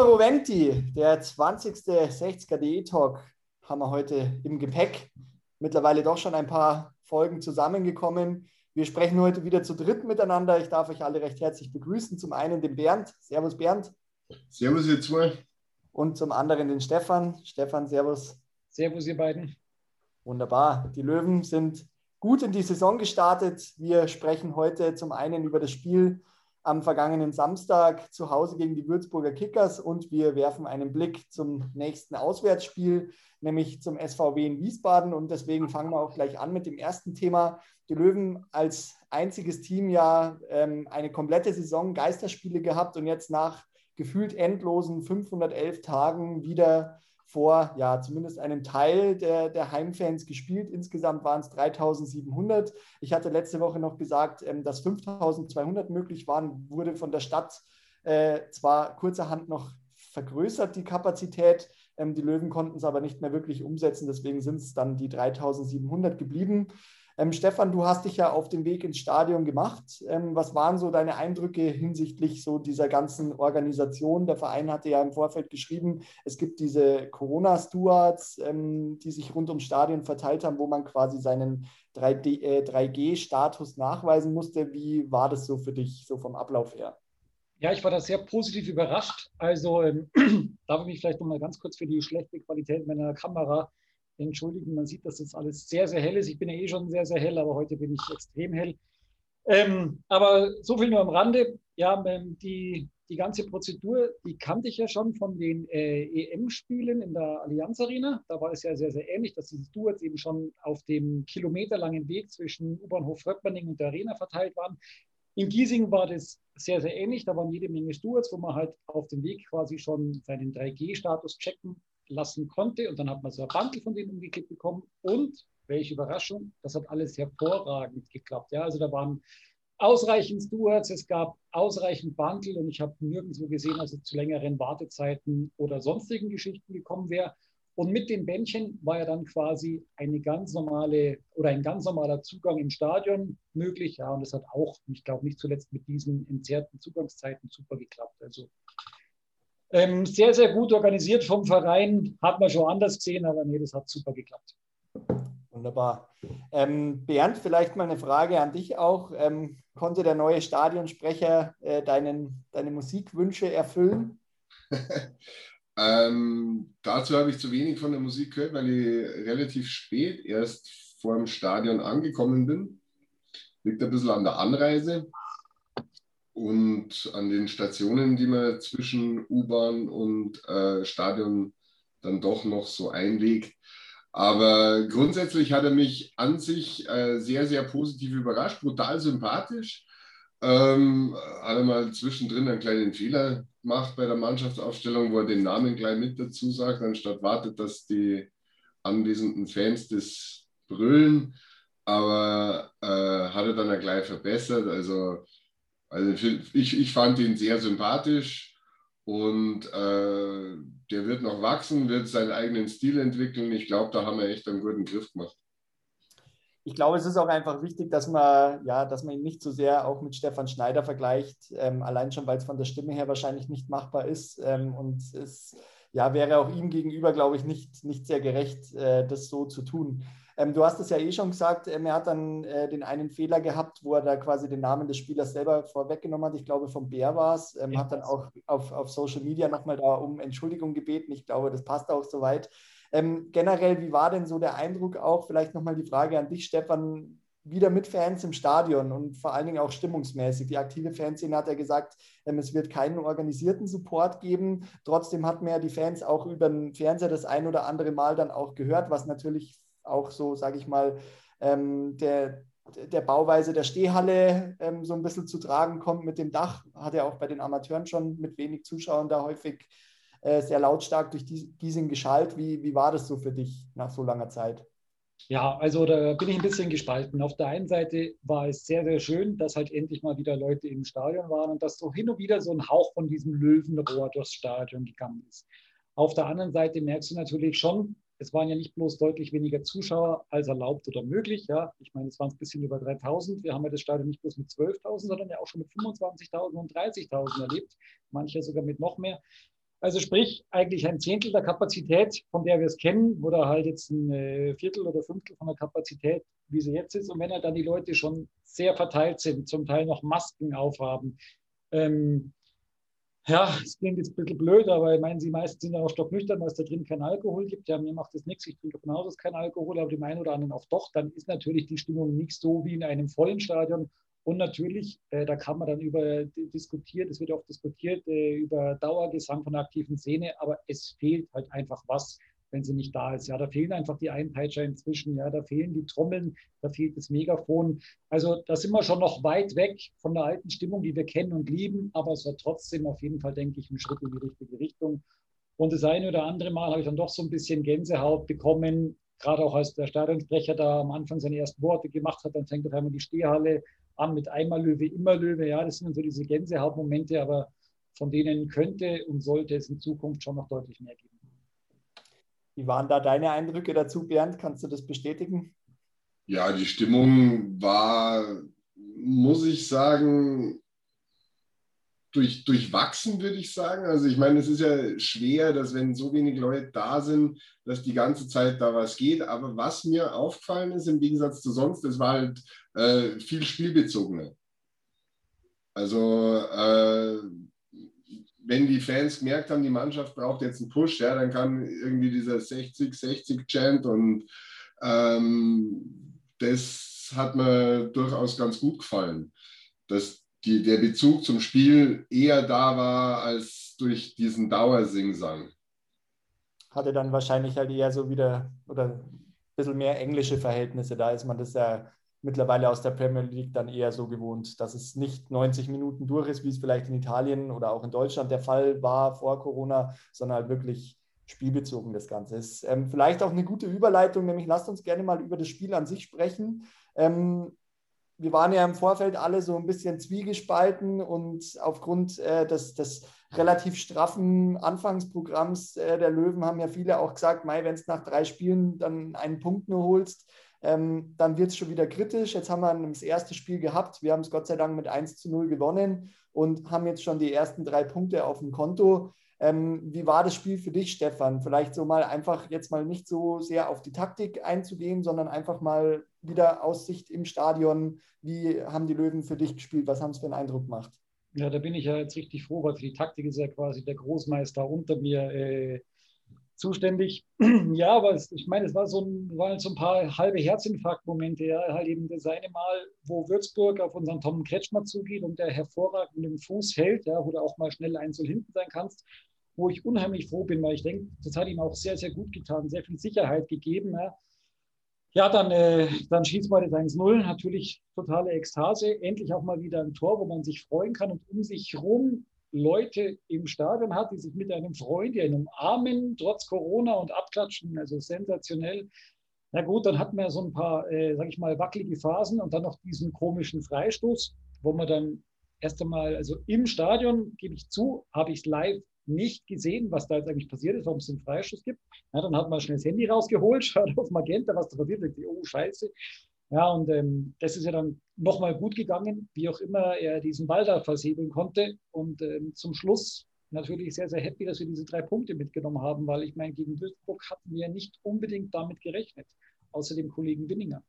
Numero 20, der 20. 60er.de Talk haben wir heute im Gepäck. Mittlerweile doch schon ein paar Folgen zusammengekommen. Wir sprechen heute wieder zu dritt miteinander. Ich darf euch alle recht herzlich begrüßen. Zum einen den Bernd. Servus, Bernd. Servus, ihr zwei. Und zum anderen den Stefan. Stefan, Servus. Servus, ihr beiden. Wunderbar. Die Löwen sind gut in die Saison gestartet. Wir sprechen heute zum einen über das Spiel am vergangenen Samstag zu Hause gegen die Würzburger Kickers und wir werfen einen Blick zum nächsten Auswärtsspiel, nämlich zum SVW in Wiesbaden. Und deswegen fangen wir auch gleich an mit dem ersten Thema. Die Löwen als einziges Team ja ähm, eine komplette Saison Geisterspiele gehabt und jetzt nach gefühlt endlosen 511 Tagen wieder vor ja, zumindest einem Teil der, der Heimfans gespielt. Insgesamt waren es 3700. Ich hatte letzte Woche noch gesagt, ähm, dass 5200 möglich waren, wurde von der Stadt äh, zwar kurzerhand noch vergrößert, die Kapazität. Ähm, die Löwen konnten es aber nicht mehr wirklich umsetzen, deswegen sind es dann die 3700 geblieben. Ähm, Stefan, du hast dich ja auf den Weg ins Stadion gemacht. Ähm, was waren so deine Eindrücke hinsichtlich so dieser ganzen Organisation? Der Verein hatte ja im Vorfeld geschrieben, es gibt diese Corona-Stewards, ähm, die sich rund ums Stadion verteilt haben, wo man quasi seinen 3G-Status äh, nachweisen musste. Wie war das so für dich, so vom Ablauf her? Ja, ich war da sehr positiv überrascht. Also ähm, darf ich mich vielleicht noch mal ganz kurz für die schlechte Qualität meiner Kamera entschuldigen. Man sieht, dass das alles sehr, sehr hell ist. Ich bin ja eh schon sehr, sehr hell, aber heute bin ich extrem hell. Ähm, aber so viel nur am Rande. Ja, ähm, die, die ganze Prozedur, die kannte ich ja schon von den äh, EM-Spielen in der Allianz Arena. Da war es ja sehr, sehr ähnlich, dass diese Stewards eben schon auf dem kilometerlangen Weg zwischen U-Bahnhof Röttmanning und der Arena verteilt waren. In Giesing war das sehr, sehr ähnlich. Da waren jede Menge Stewards, wo man halt auf dem Weg quasi schon seinen 3G-Status checken lassen konnte. Und dann hat man so ein Bundle von denen umgekippt bekommen. Und, welche Überraschung, das hat alles hervorragend geklappt. Ja, also da waren ausreichend Stewards, es gab ausreichend Bundle und ich habe nirgendwo gesehen, dass es zu längeren Wartezeiten oder sonstigen Geschichten gekommen wäre. Und mit den Bändchen war ja dann quasi eine ganz normale oder ein ganz normaler Zugang im Stadion möglich. Ja, und das hat auch, ich glaube, nicht zuletzt mit diesen entzerrten Zugangszeiten super geklappt. Also ähm, sehr, sehr gut organisiert vom Verein. Hat man schon anders gesehen, aber nee, das hat super geklappt. Wunderbar. Ähm, Bernd, vielleicht mal eine Frage an dich auch. Ähm, konnte der neue Stadionsprecher äh, deinen, deine Musikwünsche erfüllen? ähm, dazu habe ich zu wenig von der Musik gehört, weil ich relativ spät erst vor dem Stadion angekommen bin. Liegt ein bisschen an der Anreise und an den Stationen, die man zwischen U-Bahn und äh, Stadion dann doch noch so einlegt. Aber grundsätzlich hat er mich an sich äh, sehr, sehr positiv überrascht, brutal sympathisch. Ähm, hat er mal zwischendrin einen kleinen Fehler gemacht bei der Mannschaftsaufstellung, wo er den Namen gleich mit dazu sagt, anstatt wartet, dass die anwesenden Fans das brüllen. Aber äh, hat er dann gleich verbessert. Also also ich, ich fand ihn sehr sympathisch und äh, der wird noch wachsen, wird seinen eigenen Stil entwickeln. Ich glaube, da haben wir echt einen guten Griff gemacht. Ich glaube, es ist auch einfach wichtig, dass man, ja, dass man ihn nicht so sehr auch mit Stefan Schneider vergleicht, ähm, allein schon, weil es von der Stimme her wahrscheinlich nicht machbar ist. Ähm, und es ja, wäre auch ihm gegenüber, glaube ich, nicht, nicht sehr gerecht, äh, das so zu tun. Ähm, du hast es ja eh schon gesagt, ähm, er hat dann äh, den einen Fehler gehabt, wo er da quasi den Namen des Spielers selber vorweggenommen hat. Ich glaube, vom Bär war es. Ähm, hat dann auch auf, auf Social Media nochmal da um Entschuldigung gebeten. Ich glaube, das passt auch soweit. Ähm, generell, wie war denn so der Eindruck auch? Vielleicht nochmal die Frage an dich, Stefan. Wieder mit Fans im Stadion und vor allen Dingen auch stimmungsmäßig. Die aktive Fanszene hat ja gesagt, ähm, es wird keinen organisierten Support geben. Trotzdem hat man ja die Fans auch über den Fernseher das ein oder andere Mal dann auch gehört, was natürlich auch so, sage ich mal, ähm, der, der Bauweise der Stehhalle ähm, so ein bisschen zu tragen kommt mit dem Dach. Hat ja auch bei den Amateuren schon mit wenig Zuschauern da häufig äh, sehr lautstark durch Giesing geschallt. Wie, wie war das so für dich nach so langer Zeit? Ja, also da bin ich ein bisschen gespalten. Auf der einen Seite war es sehr, sehr schön, dass halt endlich mal wieder Leute im Stadion waren und dass so hin und wieder so ein Hauch von diesem Löwenrohr durchs Stadion gegangen ist. Auf der anderen Seite merkst du natürlich schon, es waren ja nicht bloß deutlich weniger Zuschauer als erlaubt oder möglich. Ja. Ich meine, es waren ein bisschen über 3000. Wir haben ja das Stadion nicht bloß mit 12.000, sondern ja auch schon mit 25.000 und 30.000 erlebt. Manche sogar mit noch mehr. Also sprich, eigentlich ein Zehntel der Kapazität, von der wir es kennen, oder halt jetzt ein äh, Viertel oder Fünftel von der Kapazität, wie sie jetzt ist. Und wenn halt dann die Leute schon sehr verteilt sind, zum Teil noch Masken aufhaben, ähm, ja, es klingt jetzt ein bisschen blöd, aber ich meine, sie meisten sind ja auch stocknüchtern, weil es da drin kein Alkohol gibt. Ja, mir macht das nichts, ich trinke von Haus aus kein Alkohol, aber dem einen oder anderen auch doch. Dann ist natürlich die Stimmung nicht so wie in einem vollen Stadion, und natürlich, äh, da kann man dann über diskutieren, es wird auch diskutiert äh, über Dauergesang von der aktiven Szene, aber es fehlt halt einfach was, wenn sie nicht da ist. Ja, da fehlen einfach die Einpeitscher inzwischen, ja, da fehlen die Trommeln, da fehlt das Megafon. Also da sind wir schon noch weit weg von der alten Stimmung, die wir kennen und lieben, aber es war trotzdem auf jeden Fall, denke ich, ein Schritt in die richtige Richtung. Und das eine oder andere Mal habe ich dann doch so ein bisschen Gänsehaut bekommen, gerade auch als der Stadionsprecher da am Anfang seine ersten Worte gemacht hat, dann fängt auf einmal die Stehhalle an mit einmal Löwe, immer Löwe. Ja, das sind so diese Gänsehautmomente, aber von denen könnte und sollte es in Zukunft schon noch deutlich mehr geben. Wie waren da deine Eindrücke dazu, Bernd? Kannst du das bestätigen? Ja, die Stimmung war, muss ich sagen, durch, durchwachsen, würde ich sagen. Also ich meine, es ist ja schwer, dass wenn so wenig Leute da sind, dass die ganze Zeit da was geht. Aber was mir aufgefallen ist, im Gegensatz zu sonst, es war halt äh, viel spielbezogener. Also äh, wenn die Fans gemerkt haben, die Mannschaft braucht jetzt einen Push, ja, dann kam irgendwie dieser 60-60-Chant und ähm, das hat mir durchaus ganz gut gefallen. Dass die, der Bezug zum Spiel eher da war als durch diesen Dauersingsang. Hatte dann wahrscheinlich halt eher so wieder oder ein bisschen mehr englische Verhältnisse. Da ist man das ja mittlerweile aus der Premier League dann eher so gewohnt, dass es nicht 90 Minuten durch ist, wie es vielleicht in Italien oder auch in Deutschland der Fall war vor Corona, sondern halt wirklich spielbezogen das Ganze ist. Ähm, vielleicht auch eine gute Überleitung, nämlich lasst uns gerne mal über das Spiel an sich sprechen. Ähm, wir waren ja im Vorfeld alle so ein bisschen zwiegespalten und aufgrund äh, des, des, relativ straffen Anfangsprogramms äh, der Löwen haben ja viele auch gesagt, Mai, wenn es nach drei Spielen dann einen Punkt nur holst, ähm, dann wird es schon wieder kritisch. Jetzt haben wir das erste Spiel gehabt. Wir haben es Gott sei Dank mit 1 zu 0 gewonnen und haben jetzt schon die ersten drei Punkte auf dem Konto. Ähm, wie war das Spiel für dich, Stefan? Vielleicht so mal einfach jetzt mal nicht so sehr auf die Taktik einzugehen, sondern einfach mal wieder Aussicht im Stadion. Wie haben die Löwen für dich gespielt? Was haben sie für einen Eindruck gemacht? Ja, da bin ich ja jetzt richtig froh, weil für die Taktik ist ja quasi der Großmeister unter mir äh, zuständig. ja, aber es, ich meine, es war so ein, waren so ein paar halbe Herzinfarktmomente. Ja, halt eben das eine Mal, wo Würzburg auf unseren Tom Kretschmer zugeht und der hervorragend dem Fuß hält, ja, wo du auch mal schnell einzeln hinten sein kannst wo ich unheimlich froh bin, weil ich denke, das hat ihm auch sehr, sehr gut getan, sehr viel Sicherheit gegeben. Ja, ja dann, äh, dann schießt man das 1-0, natürlich totale Ekstase, endlich auch mal wieder ein Tor, wo man sich freuen kann und um sich herum Leute im Stadion hat, die sich mit einem Freund, einen umarmen, trotz Corona und abklatschen, also sensationell. Na gut, dann hatten wir so ein paar, äh, sag ich mal, wackelige Phasen und dann noch diesen komischen Freistoß, wo man dann erst einmal, also im Stadion, gebe ich zu, habe ich es live nicht gesehen, was da jetzt eigentlich passiert ist, warum es den Freischuss gibt. Ja, dann hat man schnell das Handy rausgeholt, schaut auf Magenta, was da passiert ist. Oh, scheiße. Ja, und ähm, das ist ja dann nochmal gut gegangen, wie auch immer er diesen Ball da versiegeln konnte. Und ähm, zum Schluss natürlich sehr, sehr happy, dass wir diese drei Punkte mitgenommen haben, weil ich meine, gegen Würzburg hatten wir nicht unbedingt damit gerechnet, außer dem Kollegen Winninger.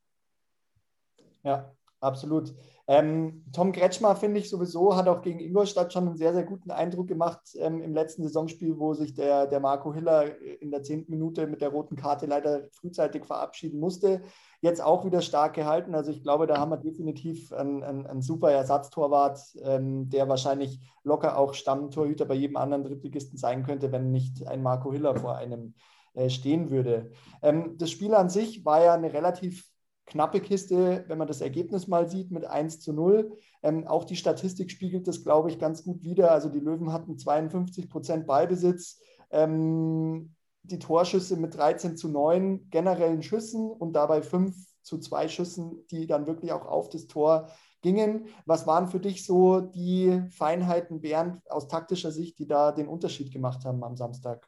Ja, absolut. Ähm, Tom Kretschmer, finde ich sowieso, hat auch gegen Ingolstadt schon einen sehr, sehr guten Eindruck gemacht ähm, im letzten Saisonspiel, wo sich der, der Marco Hiller in der zehnten Minute mit der roten Karte leider frühzeitig verabschieden musste. Jetzt auch wieder stark gehalten. Also ich glaube, da haben wir definitiv einen, einen, einen super Ersatztorwart, ähm, der wahrscheinlich locker auch Stammtorhüter bei jedem anderen Drittligisten sein könnte, wenn nicht ein Marco Hiller vor einem äh, stehen würde. Ähm, das Spiel an sich war ja eine relativ knappe Kiste, wenn man das Ergebnis mal sieht mit 1 zu 0. Ähm, auch die Statistik spiegelt das, glaube ich, ganz gut wider. Also die Löwen hatten 52 Prozent Ballbesitz, ähm, die Torschüsse mit 13 zu 9 generellen Schüssen und dabei 5 zu 2 Schüssen, die dann wirklich auch auf das Tor gingen. Was waren für dich so die Feinheiten, Bernd, aus taktischer Sicht, die da den Unterschied gemacht haben am Samstag?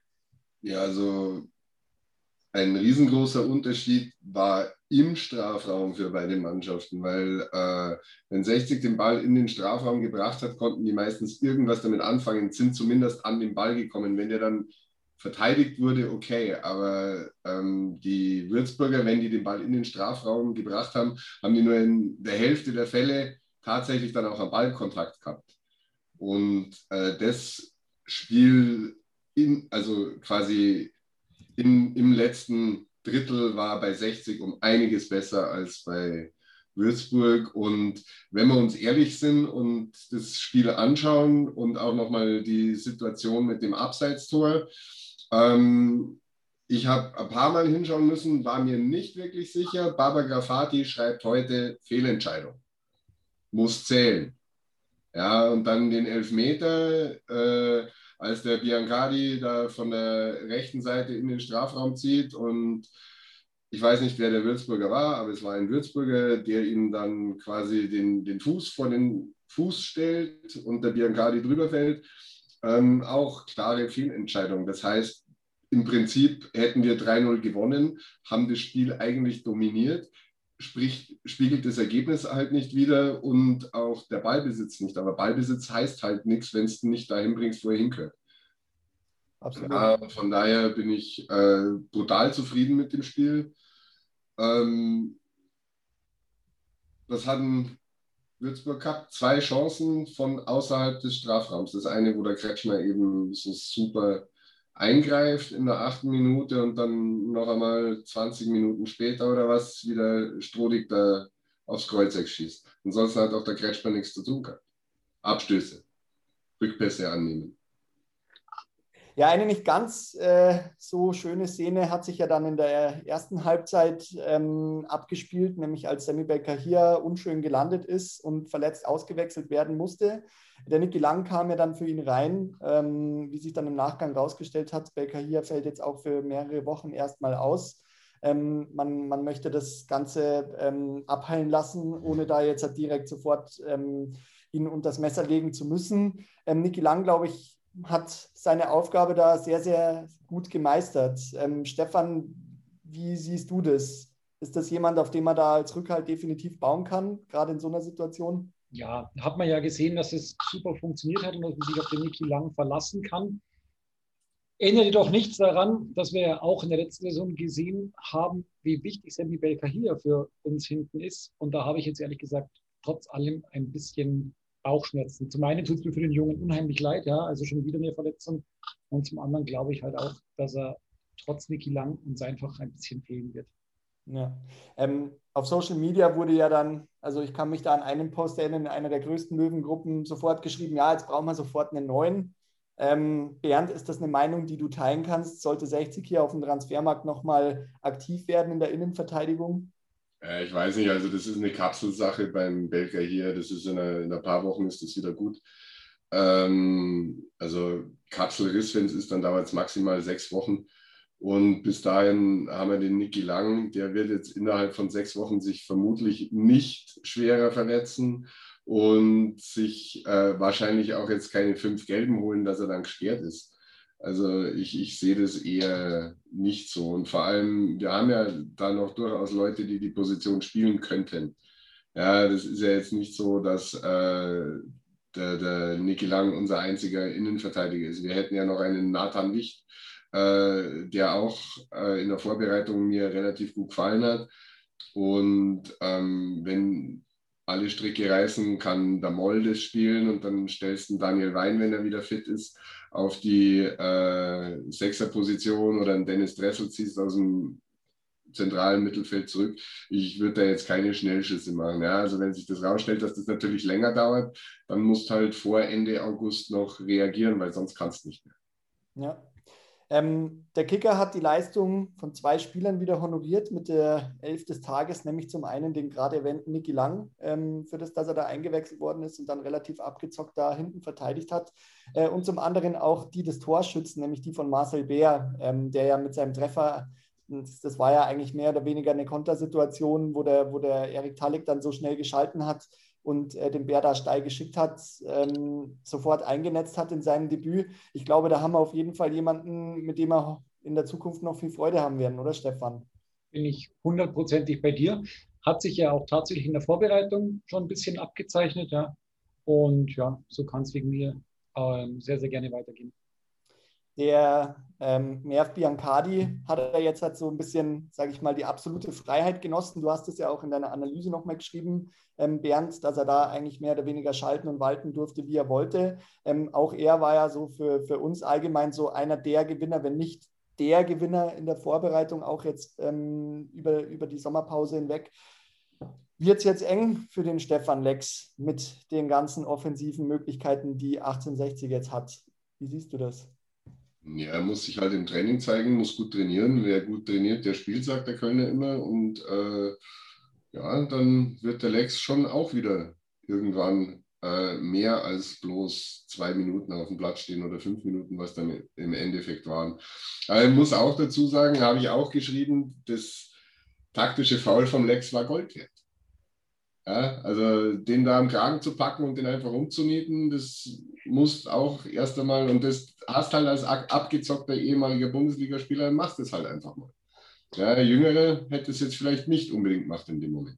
Ja, also ein riesengroßer Unterschied war im Strafraum für beide Mannschaften, weil äh, wenn 60 den Ball in den Strafraum gebracht hat, konnten die meistens irgendwas damit anfangen, sind zumindest an den Ball gekommen. Wenn der dann verteidigt wurde, okay, aber ähm, die Würzburger, wenn die den Ball in den Strafraum gebracht haben, haben die nur in der Hälfte der Fälle tatsächlich dann auch einen Ballkontakt gehabt. Und äh, das Spiel, in, also quasi in, im letzten Drittel war bei 60 um einiges besser als bei Würzburg. Und wenn wir uns ehrlich sind und das Spiel anschauen und auch nochmal die Situation mit dem Abseitstor, ähm, ich habe ein paar Mal hinschauen müssen, war mir nicht wirklich sicher. Baba Grafati schreibt heute Fehlentscheidung. Muss zählen. Ja, und dann den Elfmeter, äh, als der Biancardi da von der rechten Seite in den Strafraum zieht und ich weiß nicht, wer der Würzburger war, aber es war ein Würzburger, der ihm dann quasi den, den Fuß vor den Fuß stellt und der Biancardi drüber fällt. Ähm, auch klare Fehlentscheidung. Das heißt, im Prinzip hätten wir 3-0 gewonnen, haben das Spiel eigentlich dominiert sprich, spiegelt das Ergebnis halt nicht wieder und auch der Ballbesitz nicht. Aber Ballbesitz heißt halt nichts, wenn es nicht dahin bringst, wo er hingehört. Absolut. Ja, von daher bin ich äh, brutal zufrieden mit dem Spiel. Ähm, das hatten Würzburg Cup zwei Chancen von außerhalb des Strafraums. Das eine, wo der Kretschmer eben so super eingreift in der achten Minute und dann noch einmal 20 Minuten später oder was wieder Strodig da aufs Kreuzeck schießt. Ansonsten hat auch der Kretschmer nichts zu tun gehabt. Abstöße, Rückpässe annehmen. Ja, eine nicht ganz äh, so schöne Szene hat sich ja dann in der ersten Halbzeit ähm, abgespielt, nämlich als Sammy Becker hier unschön gelandet ist und verletzt ausgewechselt werden musste. Der Niki Lang kam ja dann für ihn rein, ähm, wie sich dann im Nachgang rausgestellt hat. Becker hier fällt jetzt auch für mehrere Wochen erstmal aus. Ähm, man, man möchte das Ganze ähm, abheilen lassen, ohne da jetzt direkt sofort ähm, ihn unter das Messer legen zu müssen. Ähm, Niki Lang, glaube ich, hat seine Aufgabe da sehr, sehr gut gemeistert. Ähm, Stefan, wie siehst du das? Ist das jemand, auf den man da als Rückhalt definitiv bauen kann, gerade in so einer Situation? Ja, hat man ja gesehen, dass es super funktioniert hat und dass man sich auf den Niki Lang verlassen kann. Ändert jedoch nichts daran, dass wir auch in der letzten Saison gesehen haben, wie wichtig Sammy Baker hier für uns hinten ist. Und da habe ich jetzt ehrlich gesagt trotz allem ein bisschen Bauchschmerzen. Zum einen tut es mir für den Jungen unheimlich leid, ja, also schon wieder eine Verletzung. Und zum anderen glaube ich halt auch, dass er trotz Niki Lang uns einfach ein bisschen fehlen wird. Ja. Ähm, auf Social Media wurde ja dann, also ich kann mich da an einen Post erinnern, in einer der größten Löwengruppen sofort geschrieben, ja, jetzt brauchen wir sofort einen neuen. Ähm, Bernd, ist das eine Meinung, die du teilen kannst? Sollte 60 hier auf dem Transfermarkt nochmal aktiv werden in der Innenverteidigung? Äh, ich weiß nicht, also das ist eine Kapselsache beim Belgier hier. Das ist in, einer, in ein paar Wochen ist das wieder gut. Ähm, also Kapselriss, wenn es ist, dann dauert es maximal sechs Wochen. Und bis dahin haben wir den Niki Lang, der wird jetzt innerhalb von sechs Wochen sich vermutlich nicht schwerer verletzen und sich äh, wahrscheinlich auch jetzt keine fünf Gelben holen, dass er dann gesperrt ist. Also ich, ich sehe das eher nicht so. Und vor allem, wir haben ja da noch durchaus Leute, die die Position spielen könnten. Ja, das ist ja jetzt nicht so, dass äh, der, der Niki Lang unser einziger Innenverteidiger ist. Wir hätten ja noch einen Nathan Wicht, äh, der auch äh, in der Vorbereitung mir relativ gut gefallen hat. Und ähm, wenn alle Stricke reißen, kann der Moldes spielen und dann stellst du Daniel Wein, wenn er wieder fit ist, auf die äh, Sechserposition oder einen Dennis Dressel ziehst aus dem zentralen Mittelfeld zurück. Ich würde da jetzt keine Schnellschüsse machen. Ja? Also wenn sich das rausstellt, dass das natürlich länger dauert, dann musst du halt vor Ende August noch reagieren, weil sonst kannst du nicht mehr. Ja, ähm, der Kicker hat die Leistung von zwei Spielern wieder honoriert mit der Elf des Tages, nämlich zum einen den gerade erwähnten Niki Lang, ähm, für das, dass er da eingewechselt worden ist und dann relativ abgezockt da hinten verteidigt hat. Äh, und zum anderen auch die des Torschützen, nämlich die von Marcel Beer, ähm, der ja mit seinem Treffer das war ja eigentlich mehr oder weniger eine Kontersituation, wo der, wo der Erik Talik dann so schnell geschalten hat, und äh, den Bär da steil geschickt hat, ähm, sofort eingenetzt hat in seinem Debüt. Ich glaube, da haben wir auf jeden Fall jemanden, mit dem er in der Zukunft noch viel Freude haben werden, oder Stefan? Bin ich hundertprozentig bei dir. Hat sich ja auch tatsächlich in der Vorbereitung schon ein bisschen abgezeichnet, ja. Und ja, so kann es wegen mir ähm, sehr, sehr gerne weitergehen. Der ähm, Merv Biancardi hat er jetzt halt so ein bisschen, sage ich mal, die absolute Freiheit genossen. Du hast es ja auch in deiner Analyse nochmal geschrieben, ähm, Bernd, dass er da eigentlich mehr oder weniger schalten und walten durfte, wie er wollte. Ähm, auch er war ja so für, für uns allgemein so einer der Gewinner, wenn nicht der Gewinner in der Vorbereitung, auch jetzt ähm, über, über die Sommerpause hinweg. Wird es jetzt eng für den Stefan Lex mit den ganzen offensiven Möglichkeiten, die 1860 jetzt hat? Wie siehst du das? Ja, er muss sich halt im Training zeigen, muss gut trainieren. Wer gut trainiert, der spielt, sagt der Kölner immer. Und äh, ja, dann wird der Lex schon auch wieder irgendwann äh, mehr als bloß zwei Minuten auf dem Platz stehen oder fünf Minuten, was dann im Endeffekt waren. Aber ich muss auch dazu sagen, habe ich auch geschrieben, das taktische Foul vom Lex war Gold wert. Ja, also den da am Kragen zu packen und den einfach umzunieten, das muss auch erst einmal, und das hast halt als abgezockter ehemaliger Bundesligaspieler, machst es halt einfach mal. Ja, der Jüngere hätte es jetzt vielleicht nicht unbedingt gemacht in dem Moment.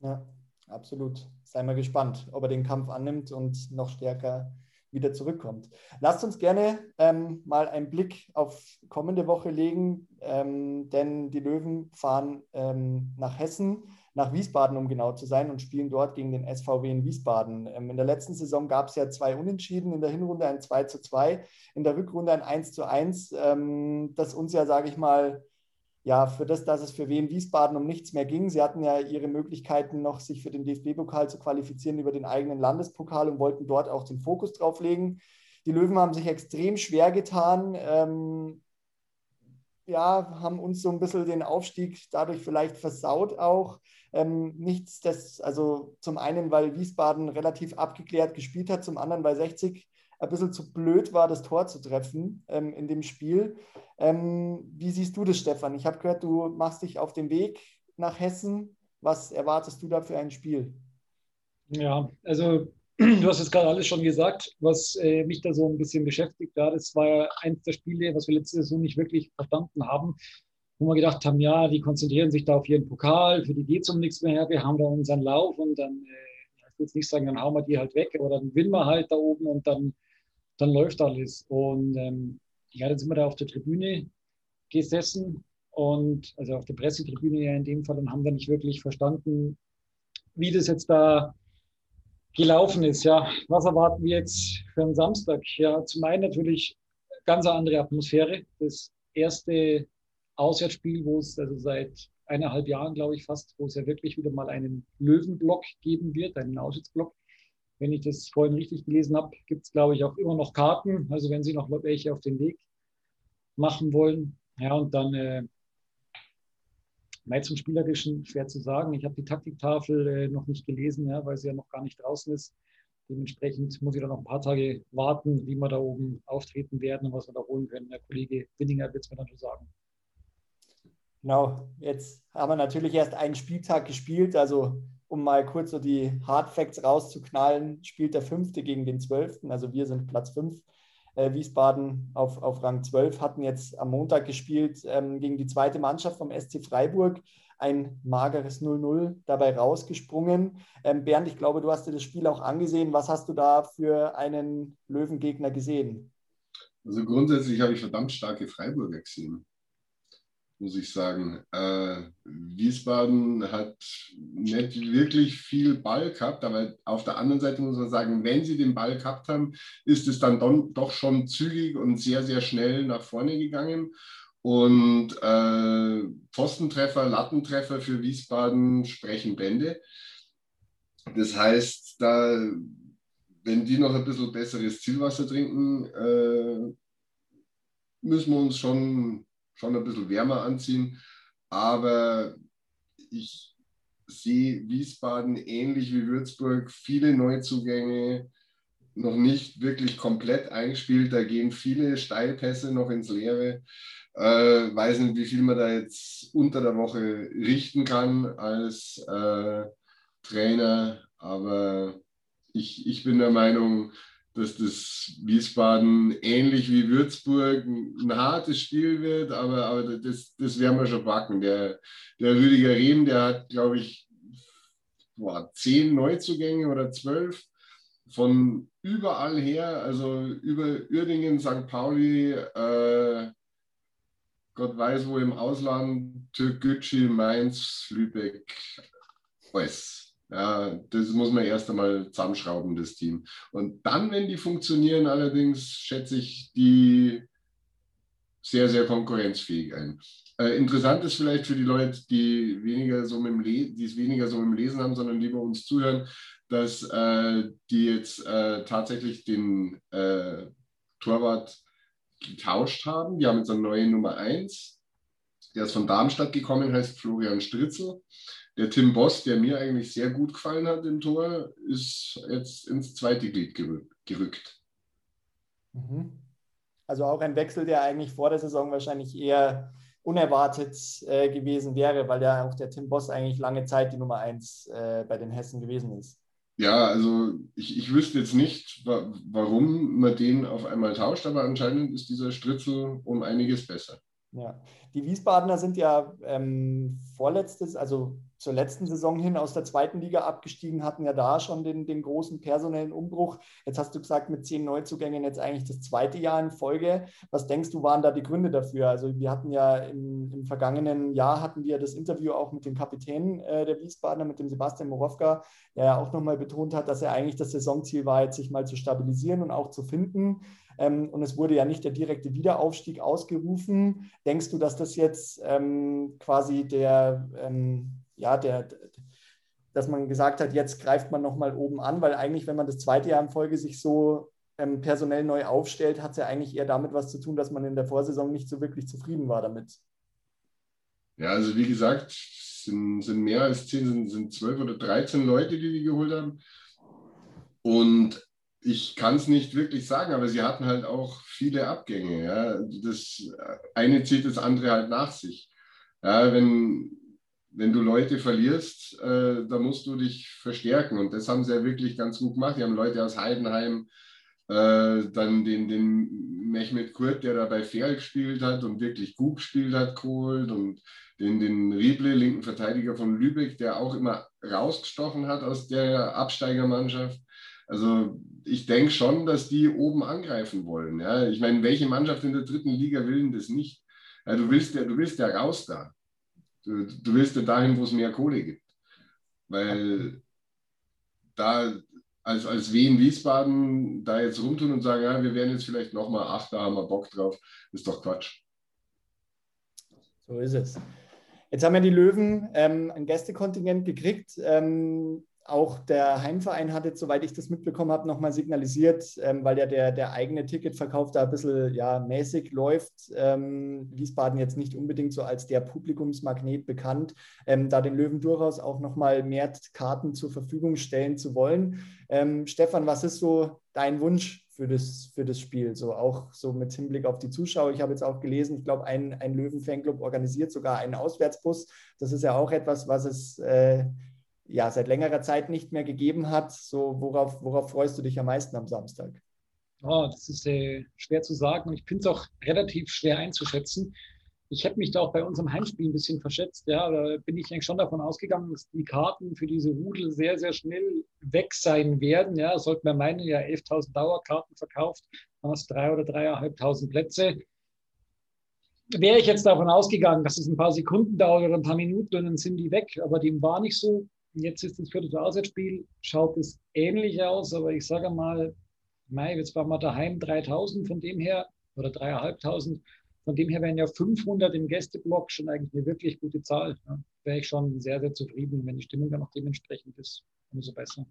Ja, absolut. Sei mal gespannt, ob er den Kampf annimmt und noch stärker wieder zurückkommt. Lasst uns gerne ähm, mal einen Blick auf kommende Woche legen, ähm, denn die Löwen fahren ähm, nach Hessen nach Wiesbaden, um genau zu sein, und spielen dort gegen den SVW in Wiesbaden. Ähm, in der letzten Saison gab es ja zwei Unentschieden, in der Hinrunde ein 2 zu 2, in der Rückrunde ein 1 zu 1, ähm, das uns ja, sage ich mal, ja, für das, dass es für Wien Wiesbaden um nichts mehr ging. Sie hatten ja ihre Möglichkeiten noch, sich für den DFB-Pokal zu qualifizieren über den eigenen Landespokal und wollten dort auch den Fokus drauf legen. Die Löwen haben sich extrem schwer getan. Ähm, ja, haben uns so ein bisschen den Aufstieg dadurch vielleicht versaut auch. Ähm, nichts, das, also zum einen, weil Wiesbaden relativ abgeklärt gespielt hat, zum anderen, weil 60 ein bisschen zu blöd war, das Tor zu treffen ähm, in dem Spiel. Ähm, wie siehst du das, Stefan? Ich habe gehört, du machst dich auf den Weg nach Hessen. Was erwartest du da für ein Spiel? Ja, also du hast jetzt gerade alles schon gesagt, was äh, mich da so ein bisschen beschäftigt. Ja, das war ja eins der Spiele, was wir letzte Saison nicht wirklich verstanden haben wo wir gedacht haben, ja, die konzentrieren sich da auf ihren Pokal, für die geht es um nichts mehr, wir haben da unseren Lauf und dann, äh, ich will jetzt nicht sagen, dann hauen wir die halt weg, aber dann gewinnen wir halt da oben und dann, dann läuft alles. Und ähm, ja, dann sind wir da auf der Tribüne gesessen und also auf der Pressetribüne ja in dem Fall und haben dann nicht wirklich verstanden, wie das jetzt da gelaufen ist. Ja, was erwarten wir jetzt für einen Samstag? Ja, zum einen natürlich ganz andere Atmosphäre. Das erste Auswärtsspiel, wo es also seit eineinhalb Jahren, glaube ich, fast, wo es ja wirklich wieder mal einen Löwenblock geben wird, einen Auschwitzblock. Wenn ich das vorhin richtig gelesen habe, gibt es, glaube ich, auch immer noch Karten. Also wenn Sie noch welche auf den Weg machen wollen. Ja, und dann äh, zum Spielerischen schwer zu sagen. Ich habe die Taktiktafel äh, noch nicht gelesen, ja, weil sie ja noch gar nicht draußen ist. Dementsprechend muss ich dann noch ein paar Tage warten, wie wir da oben auftreten werden und was wir da holen können. Der Kollege Winninger wird es mir dann schon sagen. Genau, jetzt haben wir natürlich erst einen Spieltag gespielt. Also, um mal kurz so die Hard Facts rauszuknallen, spielt der Fünfte gegen den Zwölften. Also, wir sind Platz 5. Äh, Wiesbaden auf, auf Rang 12 hatten jetzt am Montag gespielt ähm, gegen die zweite Mannschaft vom SC Freiburg. Ein mageres 0-0 dabei rausgesprungen. Ähm, Bernd, ich glaube, du hast dir das Spiel auch angesehen. Was hast du da für einen Löwengegner gesehen? Also grundsätzlich habe ich verdammt starke Freiburger gesehen muss ich sagen. Äh, Wiesbaden hat nicht wirklich viel Ball gehabt, aber auf der anderen Seite muss man sagen, wenn sie den Ball gehabt haben, ist es dann don, doch schon zügig und sehr, sehr schnell nach vorne gegangen. Und äh, Pfostentreffer, Lattentreffer für Wiesbaden sprechen Bände. Das heißt, da, wenn die noch ein bisschen besseres Zielwasser trinken, äh, müssen wir uns schon schon ein bisschen wärmer anziehen. Aber ich sehe Wiesbaden ähnlich wie Würzburg, viele Neuzugänge, noch nicht wirklich komplett eingespielt. Da gehen viele Steilpässe noch ins Leere. Äh, weiß nicht, wie viel man da jetzt unter der Woche richten kann als äh, Trainer, aber ich, ich bin der Meinung, dass das Wiesbaden ähnlich wie Würzburg ein hartes Spiel wird, aber, aber das, das werden wir schon packen. Der, der Rüdiger Rehm, der hat, glaube ich, boah, zehn Neuzugänge oder zwölf von überall her, also über Uerdingen, St. Pauli, äh, Gott weiß wo im Ausland, Türkgücü, Mainz, Lübeck, alles. Ja, das muss man erst einmal zusammenschrauben, das Team. Und dann, wenn die funktionieren, allerdings schätze ich die sehr, sehr konkurrenzfähig ein. Äh, interessant ist vielleicht für die Leute, die weniger so mit dem die es weniger so mit dem Lesen haben, sondern lieber uns zuhören, dass äh, die jetzt äh, tatsächlich den äh, Torwart getauscht haben. Die haben jetzt eine neue Nummer 1. Der ist von Darmstadt gekommen, heißt Florian Stritzel. Der Tim Boss, der mir eigentlich sehr gut gefallen hat im Tor, ist jetzt ins zweite Glied gerückt. Mhm. Also auch ein Wechsel, der eigentlich vor der Saison wahrscheinlich eher unerwartet äh, gewesen wäre, weil ja auch der Tim Boss eigentlich lange Zeit die Nummer 1 äh, bei den Hessen gewesen ist. Ja, also ich, ich wüsste jetzt nicht, wa warum man den auf einmal tauscht, aber anscheinend ist dieser Stritzel um einiges besser. Ja, die Wiesbadener sind ja ähm, vorletztes, also zur letzten Saison hin aus der zweiten Liga abgestiegen, hatten ja da schon den, den großen personellen Umbruch. Jetzt hast du gesagt, mit zehn Neuzugängen jetzt eigentlich das zweite Jahr in Folge. Was denkst du, waren da die Gründe dafür? Also wir hatten ja im, im vergangenen Jahr hatten wir das Interview auch mit dem Kapitän äh, der Wiesbadener, mit dem Sebastian Morowka, der ja auch nochmal betont hat, dass er eigentlich das Saisonziel war, jetzt sich mal zu stabilisieren und auch zu finden. Ähm, und es wurde ja nicht der direkte Wiederaufstieg ausgerufen. Denkst du, dass das jetzt ähm, quasi der ähm, ja, der, dass man gesagt hat, jetzt greift man nochmal oben an, weil eigentlich, wenn man das zweite Jahr in Folge sich so ähm, personell neu aufstellt, hat es ja eigentlich eher damit was zu tun, dass man in der Vorsaison nicht so wirklich zufrieden war damit. Ja, also wie gesagt, sind, sind mehr als zehn, sind, sind zwölf oder dreizehn Leute, die die geholt haben. Und ich kann es nicht wirklich sagen, aber sie hatten halt auch viele Abgänge. Ja. Das eine zieht das andere halt nach sich. Ja, wenn, wenn du Leute verlierst, äh, da musst du dich verstärken. Und das haben sie ja wirklich ganz gut gemacht. Die haben Leute aus Heidenheim, äh, dann den, den Mehmet Kurt, der da bei Ferl gespielt hat und wirklich gut gespielt hat, geholt. Und den, den Rieble, linken Verteidiger von Lübeck, der auch immer rausgestochen hat aus der Absteigermannschaft. Also ich denke schon, dass die oben angreifen wollen. Ja? Ich meine, welche Mannschaft in der dritten Liga will denn das nicht? Ja, du, willst ja, du willst ja raus da. Du, du willst ja dahin, wo es mehr Kohle gibt. Weil da als, als Wien Wiesbaden da jetzt rumtun und sagen, ja, wir werden jetzt vielleicht nochmal acht, da haben wir Bock drauf, ist doch Quatsch. So ist es. Jetzt haben ja die Löwen ähm, ein Gästekontingent gekriegt. Ähm, auch der Heimverein hat jetzt, soweit ich das mitbekommen habe, nochmal signalisiert, ähm, weil ja der, der eigene Ticketverkauf da ein bisschen ja, mäßig läuft. Ähm, Wiesbaden jetzt nicht unbedingt so als der Publikumsmagnet bekannt, ähm, da den Löwen durchaus auch nochmal mehr Karten zur Verfügung stellen zu wollen. Ähm, Stefan, was ist so dein Wunsch für das, für das Spiel? So auch so mit Hinblick auf die Zuschauer. Ich habe jetzt auch gelesen, ich glaube, ein, ein Löwen-Fanclub organisiert sogar einen Auswärtsbus. Das ist ja auch etwas, was es äh, ja seit längerer Zeit nicht mehr gegeben hat. So, worauf, worauf freust du dich am meisten am Samstag? Oh, das ist äh, schwer zu sagen ich finde es auch relativ schwer einzuschätzen. Ich habe mich da auch bei unserem Heimspiel ein bisschen verschätzt. Ja, da bin ich eigentlich schon davon ausgegangen, dass die Karten für diese Rudel sehr, sehr schnell weg sein werden. Ja, sollten wir meinen, ja 11.000 Dauerkarten verkauft, dann hast du drei oder dreieinhalbtausend Plätze. Wäre ich jetzt davon ausgegangen, dass es ein paar Sekunden dauert oder ein paar Minuten und dann sind die weg, aber dem war nicht so. Jetzt ist das vierte Auswärtsspiel, schaut es ähnlich aus, aber ich sage mal, Mai, jetzt waren wir daheim 3000 von dem her oder 3.500. Von dem her wären ja 500 im Gästeblock schon eigentlich eine wirklich gute Zahl. Ja. Wäre ich schon sehr, sehr zufrieden. Wenn die Stimmung dann auch dementsprechend ist, umso besser.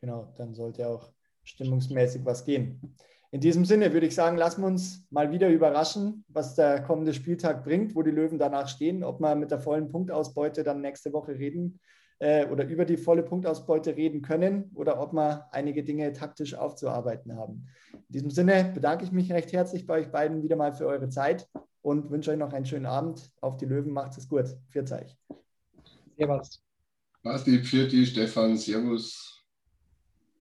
Genau, dann sollte auch stimmungsmäßig was gehen. In diesem Sinne würde ich sagen, lassen wir uns mal wieder überraschen, was der kommende Spieltag bringt, wo die Löwen danach stehen, ob wir mit der vollen Punktausbeute dann nächste Woche reden äh, oder über die volle Punktausbeute reden können oder ob wir einige Dinge taktisch aufzuarbeiten haben. In diesem Sinne bedanke ich mich recht herzlich bei euch beiden wieder mal für eure Zeit und wünsche euch noch einen schönen Abend. Auf die Löwen, macht es gut. Euch. Servus. Basti, Pfirti, Stefan, Servus.